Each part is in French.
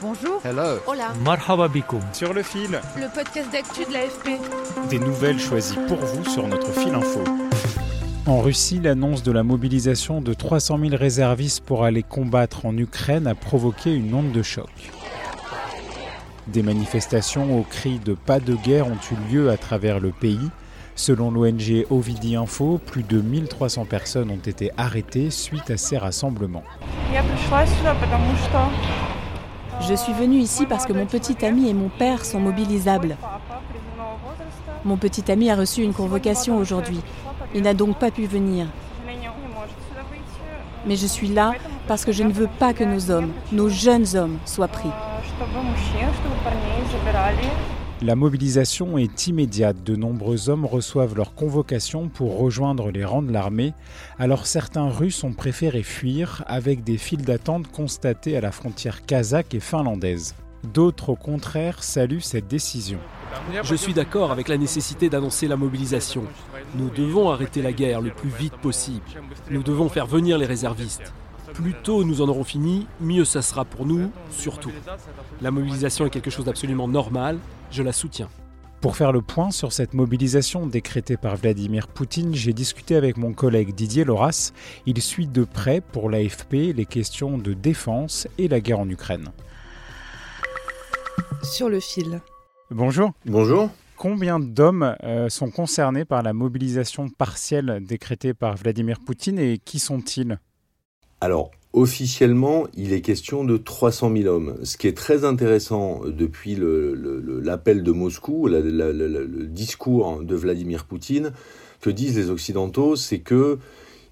Bonjour. Hello. Hola. Marhaba. Sur le fil. Le podcast d'actu de l'AFP. Des nouvelles choisies pour vous sur notre fil info. En Russie, l'annonce de la mobilisation de 300 000 réservistes pour aller combattre en Ukraine a provoqué une onde de choc. Des manifestations au cri de pas de guerre ont eu lieu à travers le pays. Selon l'ONG Ovidi Info, plus de 1300 personnes ont été arrêtées suite à ces rassemblements. Je suis venue ici parce que mon petit ami et mon père sont mobilisables. Mon petit ami a reçu une convocation aujourd'hui. Il n'a donc pas pu venir. Mais je suis là parce que je ne veux pas que nos hommes, nos jeunes hommes, soient pris. La mobilisation est immédiate. De nombreux hommes reçoivent leur convocation pour rejoindre les rangs de l'armée. Alors certains Russes ont préféré fuir avec des files d'attente constatées à la frontière kazakh et finlandaise. D'autres, au contraire, saluent cette décision. Je suis d'accord avec la nécessité d'annoncer la mobilisation. Nous devons arrêter la guerre le plus vite possible. Nous devons faire venir les réservistes. Plus tôt nous en aurons fini, mieux ça sera pour nous, surtout. La mobilisation est quelque chose d'absolument normal, je la soutiens. Pour faire le point sur cette mobilisation décrétée par Vladimir Poutine, j'ai discuté avec mon collègue Didier Loras. Il suit de près pour l'AFP les questions de défense et la guerre en Ukraine. Sur le fil. Bonjour. Bonjour. Combien d'hommes euh, sont concernés par la mobilisation partielle décrétée par Vladimir Poutine et qui sont-ils? Alors, officiellement, il est question de 300 000 hommes. Ce qui est très intéressant depuis l'appel de Moscou, le discours de Vladimir Poutine, que disent les Occidentaux, c'est que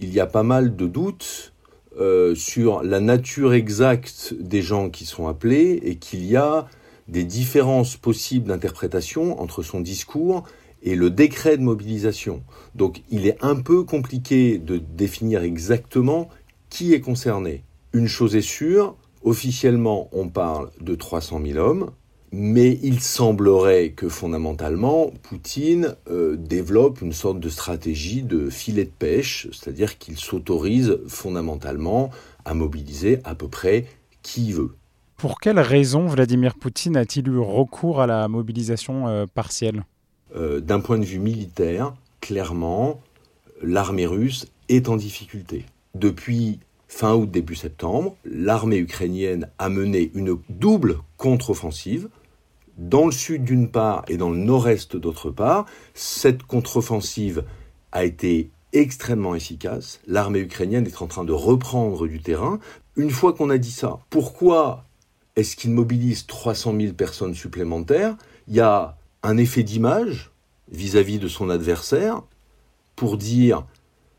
il y a pas mal de doutes euh, sur la nature exacte des gens qui sont appelés et qu'il y a des différences possibles d'interprétation entre son discours et le décret de mobilisation. Donc il est un peu compliqué de définir exactement qui est concerné? Une chose est sûre, officiellement on parle de 300 000 hommes, mais il semblerait que fondamentalement Poutine euh, développe une sorte de stratégie de filet de pêche, c'est-à-dire qu'il s'autorise fondamentalement à mobiliser à peu près qui veut. Pour quelles raisons Vladimir Poutine a-t-il eu recours à la mobilisation euh, partielle? Euh, D'un point de vue militaire, clairement, l'armée russe est en difficulté. Depuis fin août, début septembre, l'armée ukrainienne a mené une double contre-offensive dans le sud d'une part et dans le nord-est d'autre part. Cette contre-offensive a été extrêmement efficace. L'armée ukrainienne est en train de reprendre du terrain. Une fois qu'on a dit ça, pourquoi est-ce qu'il mobilise 300 000 personnes supplémentaires? Il y a un effet d'image vis-à-vis de son adversaire pour dire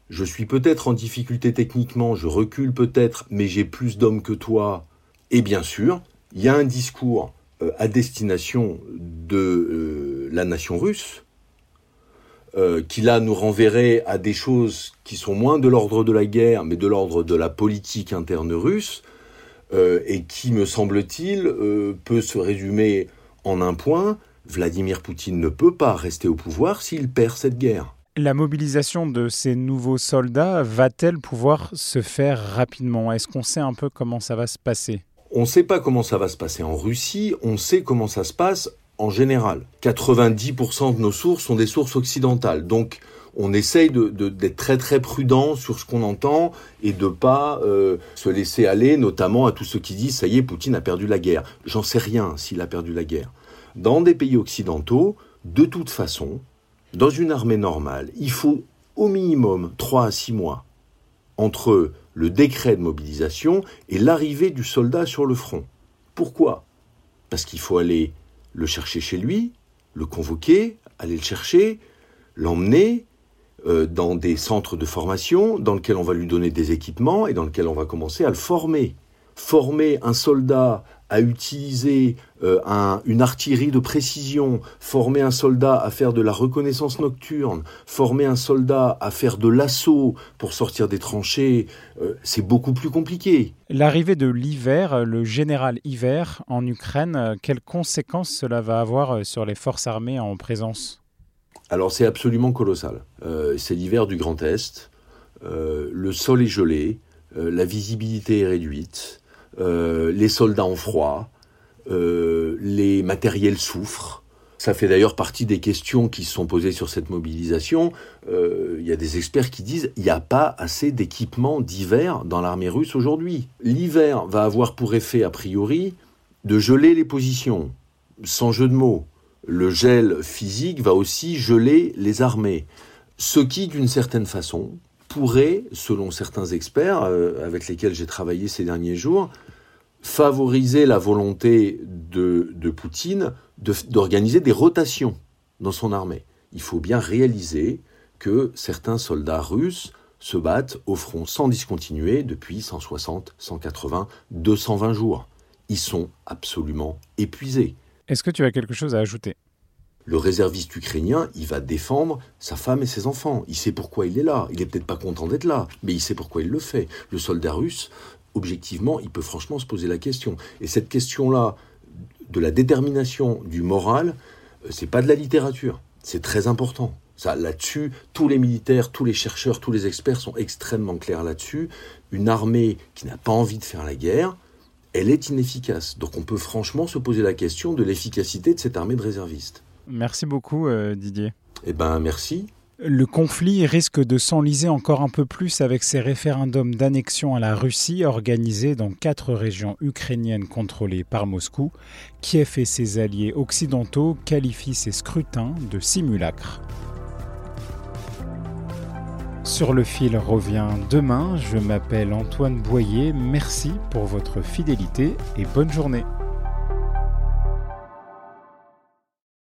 je suis peut-être en difficulté techniquement, je recule peut-être, mais j'ai plus d'hommes que toi. Et bien sûr, il y a un discours euh, à destination de euh, la nation russe, euh, qui là nous renverrait à des choses qui sont moins de l'ordre de la guerre, mais de l'ordre de la politique interne russe, et qui, me semble-t-il, peut se résumer en un point, Vladimir Poutine ne peut pas rester au pouvoir s'il perd cette guerre. La mobilisation de ces nouveaux soldats va-t-elle pouvoir se faire rapidement? Est-ce qu'on sait un peu comment ça va se passer? On ne sait pas comment ça va se passer en Russie, on sait comment ça se passe en général. 90% de nos sources sont des sources occidentales, donc on essaye d'être très très prudent sur ce qu'on entend et de pas euh, se laisser aller, notamment à tous ceux qui disent ça y est, Poutine a perdu la guerre. J'en sais rien s'il a perdu la guerre. Dans des pays occidentaux, de toute façon, dans une armée normale, il faut au minimum 3 à 6 mois entre le décret de mobilisation et l'arrivée du soldat sur le front. Pourquoi? Parce qu'il faut aller le chercher chez lui, le convoquer, aller le chercher, l'emmener, euh, dans des centres de formation, dans lesquels on va lui donner des équipements et dans lesquels on va commencer à le former. Former un soldat à utiliser euh, une artillerie de précision, former un soldat à faire de la reconnaissance nocturne, former un soldat à faire de l'assaut pour sortir des tranchées, euh, c'est beaucoup plus compliqué. L'arrivée de l'hiver, le général hiver en Ukraine, quelles conséquences cela va avoir sur les forces armées en présence? Alors c'est absolument colossal. Euh, c'est l'hiver du Grand Est, euh, le sol est gelé, euh, la visibilité est réduite, les soldats ont froid, les matériels souffrent. Ça fait d'ailleurs partie des questions qui se sont posées sur cette mobilisation. Il y a des experts qui disent il n'y a pas assez d'équipements d'hiver dans l'armée russe aujourd'hui. L'hiver va avoir pour effet, a priori, de geler les positions, sans jeu de mots le gel physique va aussi geler les armées. Ce qui, d'une certaine façon, pourrait, selon certains experts euh, avec lesquels j'ai travaillé ces derniers jours, favoriser la volonté de, Poutine d'organiser des rotations dans son armée. Il faut bien réaliser que certains soldats russes se battent au front sans discontinuer depuis 160, 180, 220 jours. Ils sont absolument épuisés. Est-ce que tu as quelque chose à ajouter? Le réserviste ukrainien, il va défendre sa femme et ses enfants. Il sait pourquoi il est là. Il est peut-être pas content d'être là, mais il sait pourquoi il le fait. Le soldat russe, objectivement, il peut franchement se poser la question. Et cette question-là, de la détermination du moral, euh, c'est pas de la littérature. C'est très important. Là-dessus, tous les militaires, tous les chercheurs, tous les experts sont extrêmement clairs là-dessus. Une armée qui n'a pas envie de faire la guerre, elle est inefficace. Donc on peut franchement se poser la question de l'efficacité de cette armée de réservistes. Merci beaucoup euh, Didier. Eh ben merci. Le conflit risque de s'enliser encore un peu plus avec ces référendums d'annexion à la Russie organisés dans quatre régions ukrainiennes contrôlées par Moscou. Kiev et ses alliés occidentaux qualifient ces scrutins de simulacres. Sur le fil revient demain. Je m'appelle Antoine Boyer. Merci pour votre fidélité et bonne journée.